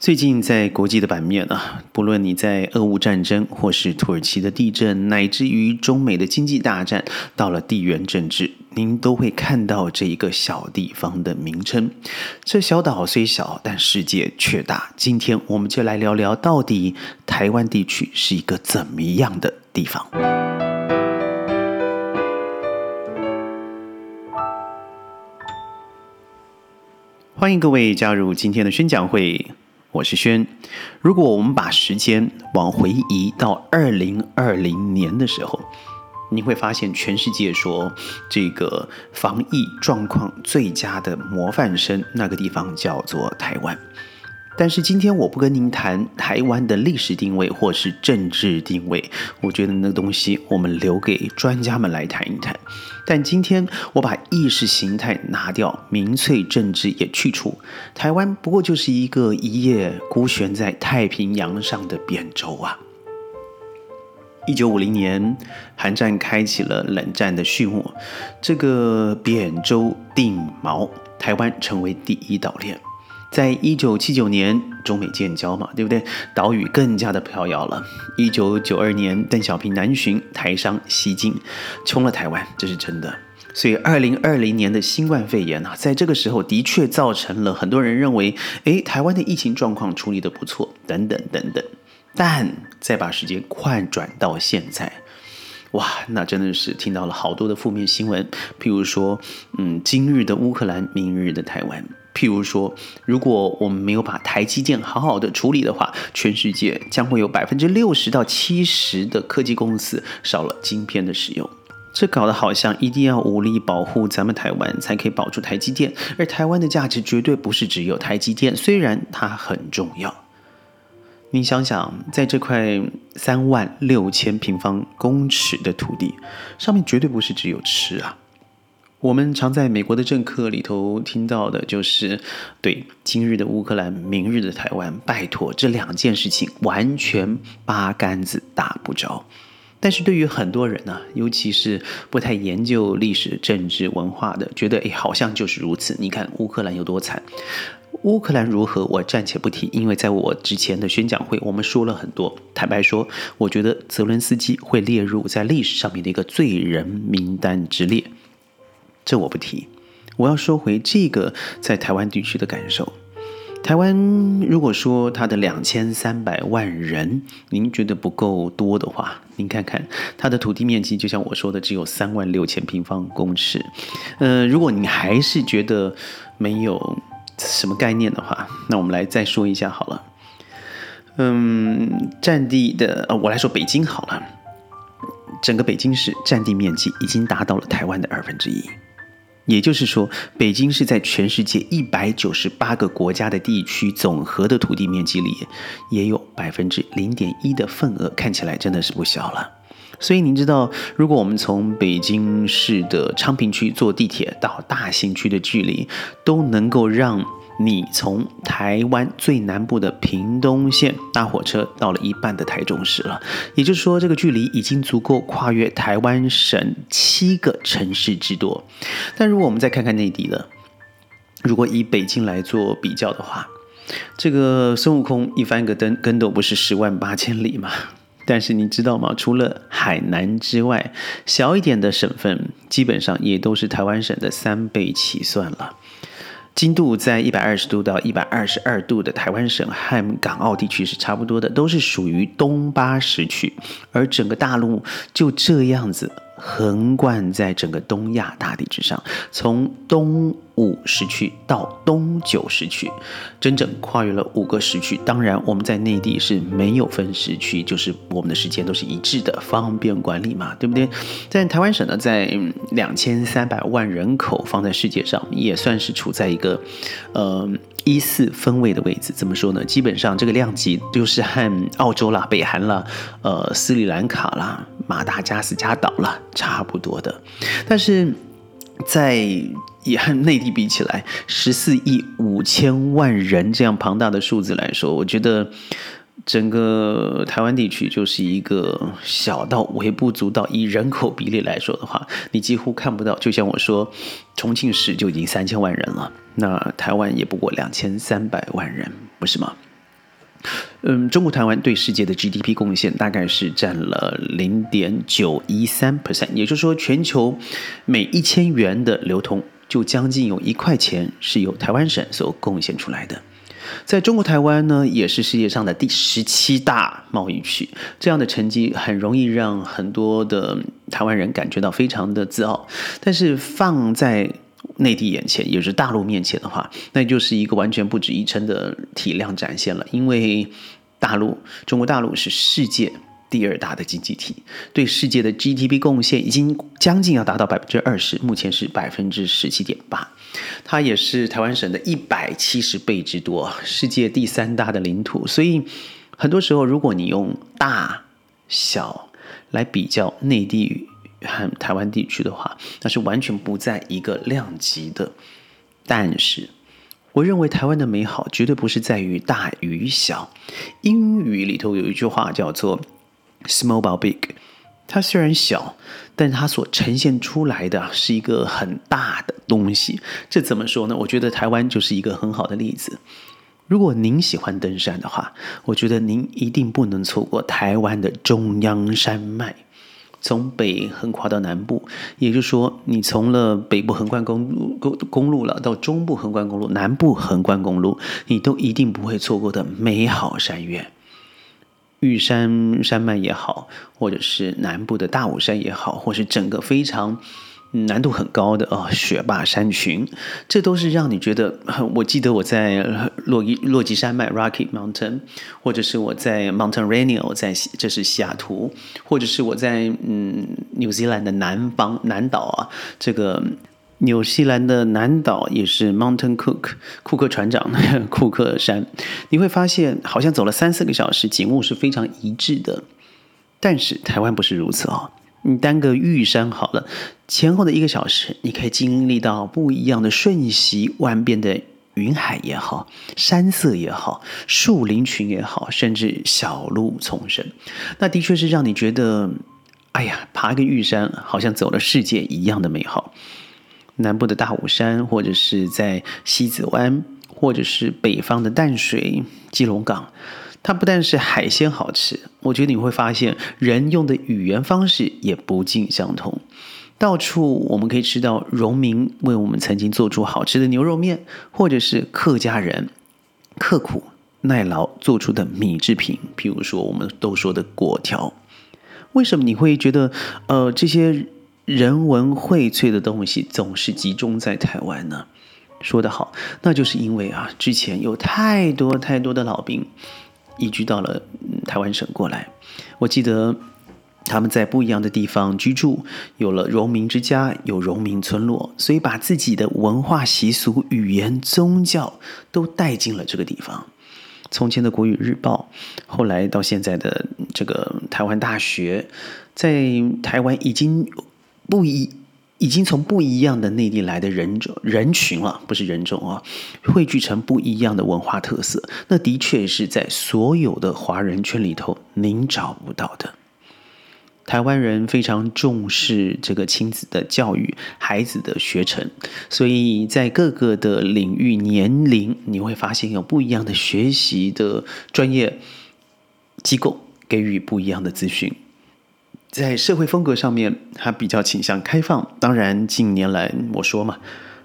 最近在国际的版面啊，不论你在俄乌战争，或是土耳其的地震，乃至于中美的经济大战，到了地缘政治，您都会看到这一个小地方的名称。这小岛虽小，但世界却大。今天我们就来聊聊，到底台湾地区是一个怎么样的地方。欢迎各位加入今天的宣讲会。我是轩。如果我们把时间往回移到二零二零年的时候，你会发现全世界说这个防疫状况最佳的模范生，那个地方叫做台湾。但是今天我不跟您谈台湾的历史定位或是政治定位，我觉得那东西我们留给专家们来谈一谈。但今天我把意识形态拿掉，民粹政治也去除，台湾不过就是一个一叶孤悬在太平洋上的扁舟啊。一九五零年，韩战开启了冷战的序幕，这个扁舟定锚，台湾成为第一岛链。在一九七九年，中美建交嘛，对不对？岛屿更加的飘摇了。一九九二年，邓小平南巡，台商西进，冲了台湾，这是真的。所以，二零二零年的新冠肺炎啊，在这个时候的确造成了很多人认为，诶，台湾的疫情状况处理的不错，等等等等。但再把时间快转到现在，哇，那真的是听到了好多的负面新闻，譬如说，嗯，今日的乌克兰，明日的台湾。譬如说，如果我们没有把台积电好好的处理的话，全世界将会有百分之六十到七十的科技公司少了晶片的使用。这搞得好像一定要武力保护咱们台湾才可以保住台积电，而台湾的价值绝对不是只有台积电，虽然它很重要。你想想，在这块三万六千平方公尺的土地上面，绝对不是只有吃啊。我们常在美国的政客里头听到的，就是对今日的乌克兰，明日的台湾，拜托这两件事情完全八竿子打不着。但是对于很多人呢，尤其是不太研究历史、政治、文化的，觉得诶好像就是如此。你看乌克兰有多惨，乌克兰如何，我暂且不提，因为在我之前的宣讲会，我们说了很多。坦白说，我觉得泽伦斯基会列入在历史上面的一个罪人名单之列。这我不提，我要说回这个在台湾地区的感受。台湾如果说它的两千三百万人，您觉得不够多的话，您看看它的土地面积，就像我说的，只有三万六千平方公尺。呃，如果你还是觉得没有什么概念的话，那我们来再说一下好了。嗯，占地的，呃，我来说北京好了，整个北京市占地面积已经达到了台湾的二分之一。也就是说，北京是在全世界一百九十八个国家的地区总和的土地面积里，也有百分之零点一的份额，看起来真的是不小了。所以您知道，如果我们从北京市的昌平区坐地铁到大兴区的距离，都能够让。你从台湾最南部的屏东县搭火车到了一半的台中市了，也就是说，这个距离已经足够跨越台湾省七个城市之多。但如果我们再看看内地的，如果以北京来做比较的话，这个孙悟空一翻个跟跟斗不是十万八千里吗？但是你知道吗？除了海南之外，小一点的省份基本上也都是台湾省的三倍起算了。经度在一百二十度到一百二十二度的台湾省和港澳地区是差不多的，都是属于东八时区，而整个大陆就这样子。横贯在整个东亚大地之上，从东五时区到东九时区，整整跨越了五个时区。当然，我们在内地是没有分时区，就是我们的时间都是一致的，方便管理嘛，对不对？在台湾省呢，在两千三百万人口放在世界上，也算是处在一个呃一四分位的位置。怎么说呢？基本上这个量级就是和澳洲啦、北韩啦、呃斯里兰卡啦。马达加斯加岛了，差不多的，但是在也和内地比起来，十四亿五千万人这样庞大的数字来说，我觉得整个台湾地区就是一个小到微不足道。以人口比例来说的话，你几乎看不到。就像我说，重庆市就已经三千万人了，那台湾也不过两千三百万人，不是吗？嗯，中国台湾对世界的 GDP 贡献大概是占了零点九一三 percent，也就是说，全球每一千元的流通，就将近有一块钱是由台湾省所贡献出来的。在中国台湾呢，也是世界上的第十七大贸易区，这样的成绩很容易让很多的台湾人感觉到非常的自傲。但是放在内地眼前，也是大陆面前的话，那就是一个完全不值一称的体量展现了。因为大陆，中国大陆是世界。第二大的经济体对世界的 GDP 贡献已经将近要达到百分之二十，目前是百分之十七点八，它也是台湾省的一百七十倍之多，世界第三大的领土。所以很多时候，如果你用大小来比较内地和台湾地区的话，那是完全不在一个量级的。但是，我认为台湾的美好绝对不是在于大与小。英语里头有一句话叫做。Small but big，它虽然小，但它所呈现出来的是一个很大的东西。这怎么说呢？我觉得台湾就是一个很好的例子。如果您喜欢登山的话，我觉得您一定不能错过台湾的中央山脉，从北横跨到南部。也就是说，你从了北部横贯公路公公路了，到中部横贯公路、南部横贯公路，你都一定不会错过的美好山岳。玉山山脉也好，或者是南部的大武山也好，或是整个非常难度很高的啊雪霸山群，这都是让你觉得。我记得我在洛伊洛基山脉 （Rocky Mountain），或者是我在 Mountain Rainier，在这是西雅图，或者是我在嗯纽西兰的南方南岛啊，这个。纽西兰的南岛也是 Mountain Cook 库克船长 库克山，你会发现好像走了三四个小时，景物是非常一致的。但是台湾不是如此哦，你单个玉山好了，前后的一个小时，你可以经历到不一样的瞬息万变的云海也好，山色也好，树林群也好，甚至小路丛生，那的确是让你觉得，哎呀，爬个玉山好像走了世界一样的美好。南部的大武山，或者是在西子湾，或者是北方的淡水、基隆港，它不但是海鲜好吃，我觉得你会发现人用的语言方式也不尽相同。到处我们可以吃到农民为我们曾经做出好吃的牛肉面，或者是客家人刻苦耐劳做出的米制品，譬如说我们都说的果条。为什么你会觉得呃这些？人文荟萃的东西总是集中在台湾呢，说得好，那就是因为啊，之前有太多太多的老兵移居到了台湾省过来。我记得他们在不一样的地方居住，有了荣民之家，有荣民村落，所以把自己的文化习俗、语言、宗教都带进了这个地方。从前的国语日报，后来到现在的这个台湾大学，在台湾已经。不一，已经从不一样的内地来的人种人群了，不是人种啊，汇聚成不一样的文化特色。那的确是在所有的华人圈里头您找不到的。台湾人非常重视这个亲子的教育，孩子的学成，所以在各个的领域、年龄，你会发现有不一样的学习的专业机构给予不一样的资讯。在社会风格上面，他比较倾向开放。当然，近年来我说嘛，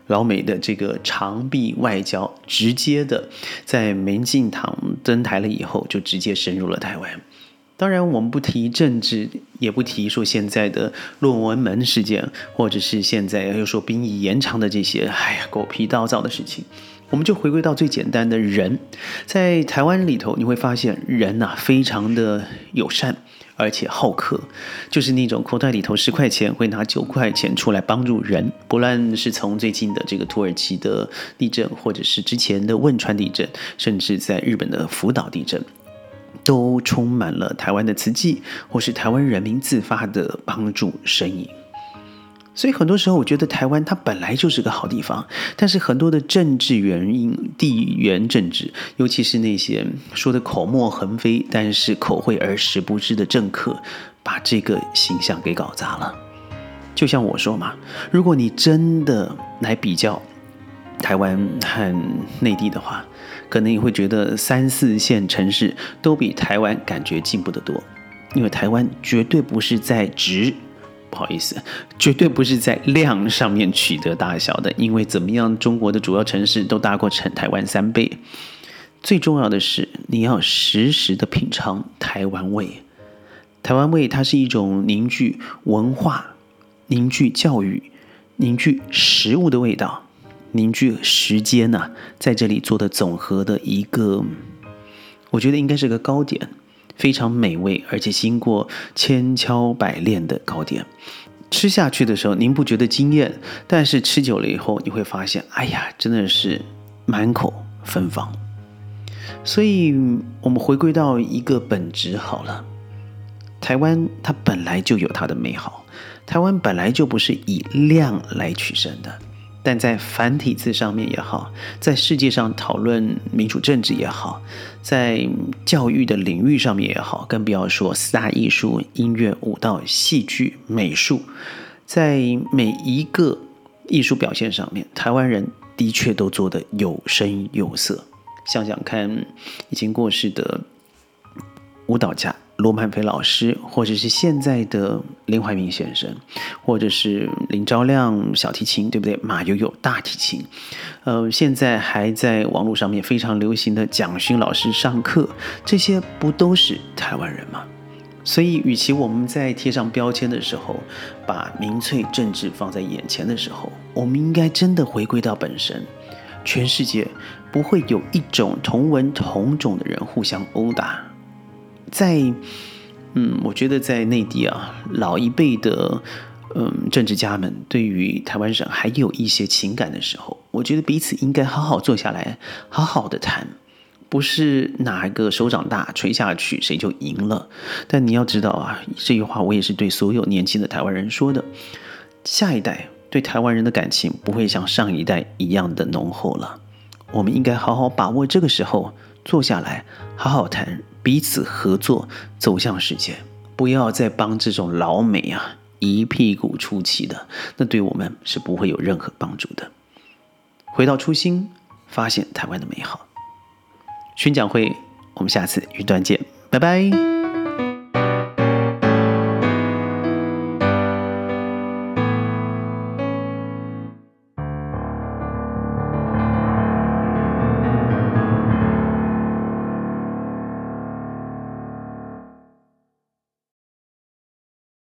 老美的这个长臂外交，直接的在民进党登台了以后，就直接深入了台湾。当然，我们不提政治，也不提说现在的论文门事件，或者是现在又说兵役延长的这些，哎呀，狗皮倒灶的事情。我们就回归到最简单的人，在台湾里头，你会发现人呐，非常的友善。而且好客，就是那种口袋里头十块钱会拿九块钱出来帮助人。不论是从最近的这个土耳其的地震，或者是之前的汶川地震，甚至在日本的福岛地震，都充满了台湾的慈济，或是台湾人民自发的帮助身影。所以很多时候，我觉得台湾它本来就是个好地方，但是很多的政治原因、地缘政治，尤其是那些说的口沫横飞，但是口惠而实不至的政客，把这个形象给搞砸了。就像我说嘛，如果你真的来比较台湾和内地的话，可能你会觉得三四线城市都比台湾感觉进步得多，因为台湾绝对不是在值，不好意思，绝对不是在量上面取得大小的，因为怎么样，中国的主要城市都大过成台湾三倍。最重要的是，你要时时的品尝台湾味。台湾味，它是一种凝聚文化、凝聚教育、凝聚食物的味道。凝聚时间呐，在这里做的总和的一个，我觉得应该是个糕点，非常美味，而且经过千挑百炼的糕点。吃下去的时候，您不觉得惊艳？但是吃久了以后，你会发现，哎呀，真的是满口芬芳。所以，我们回归到一个本质好了，台湾它本来就有它的美好，台湾本来就不是以量来取胜的。但在繁体字上面也好，在世界上讨论民主政治也好，在教育的领域上面也好，更不要说四大艺术、音乐、舞蹈、戏剧、美术，在每一个艺术表现上面，台湾人的确都做得有声有色。想想看，已经过世的舞蹈家。罗曼菲老师，或者是现在的林怀民先生，或者是林昭亮小提琴，对不对？马友友大提琴，呃，现在还在网络上面非常流行的蒋勋老师上课，这些不都是台湾人吗？所以，与其我们在贴上标签的时候，把民粹政治放在眼前的时候，我们应该真的回归到本身。全世界不会有一种同文同种的人互相殴打。在，嗯，我觉得在内地啊，老一辈的，嗯，政治家们对于台湾省还有一些情感的时候，我觉得彼此应该好好坐下来，好好的谈，不是哪个手掌大吹下去谁就赢了。但你要知道啊，这句话我也是对所有年轻的台湾人说的，下一代对台湾人的感情不会像上一代一样的浓厚了。我们应该好好把握这个时候，坐下来好好谈。彼此合作，走向世界，不要再帮这种老美啊一屁股出气的，那对我们是不会有任何帮助的。回到初心，发现台湾的美好。宣讲会，我们下次云端见，拜拜。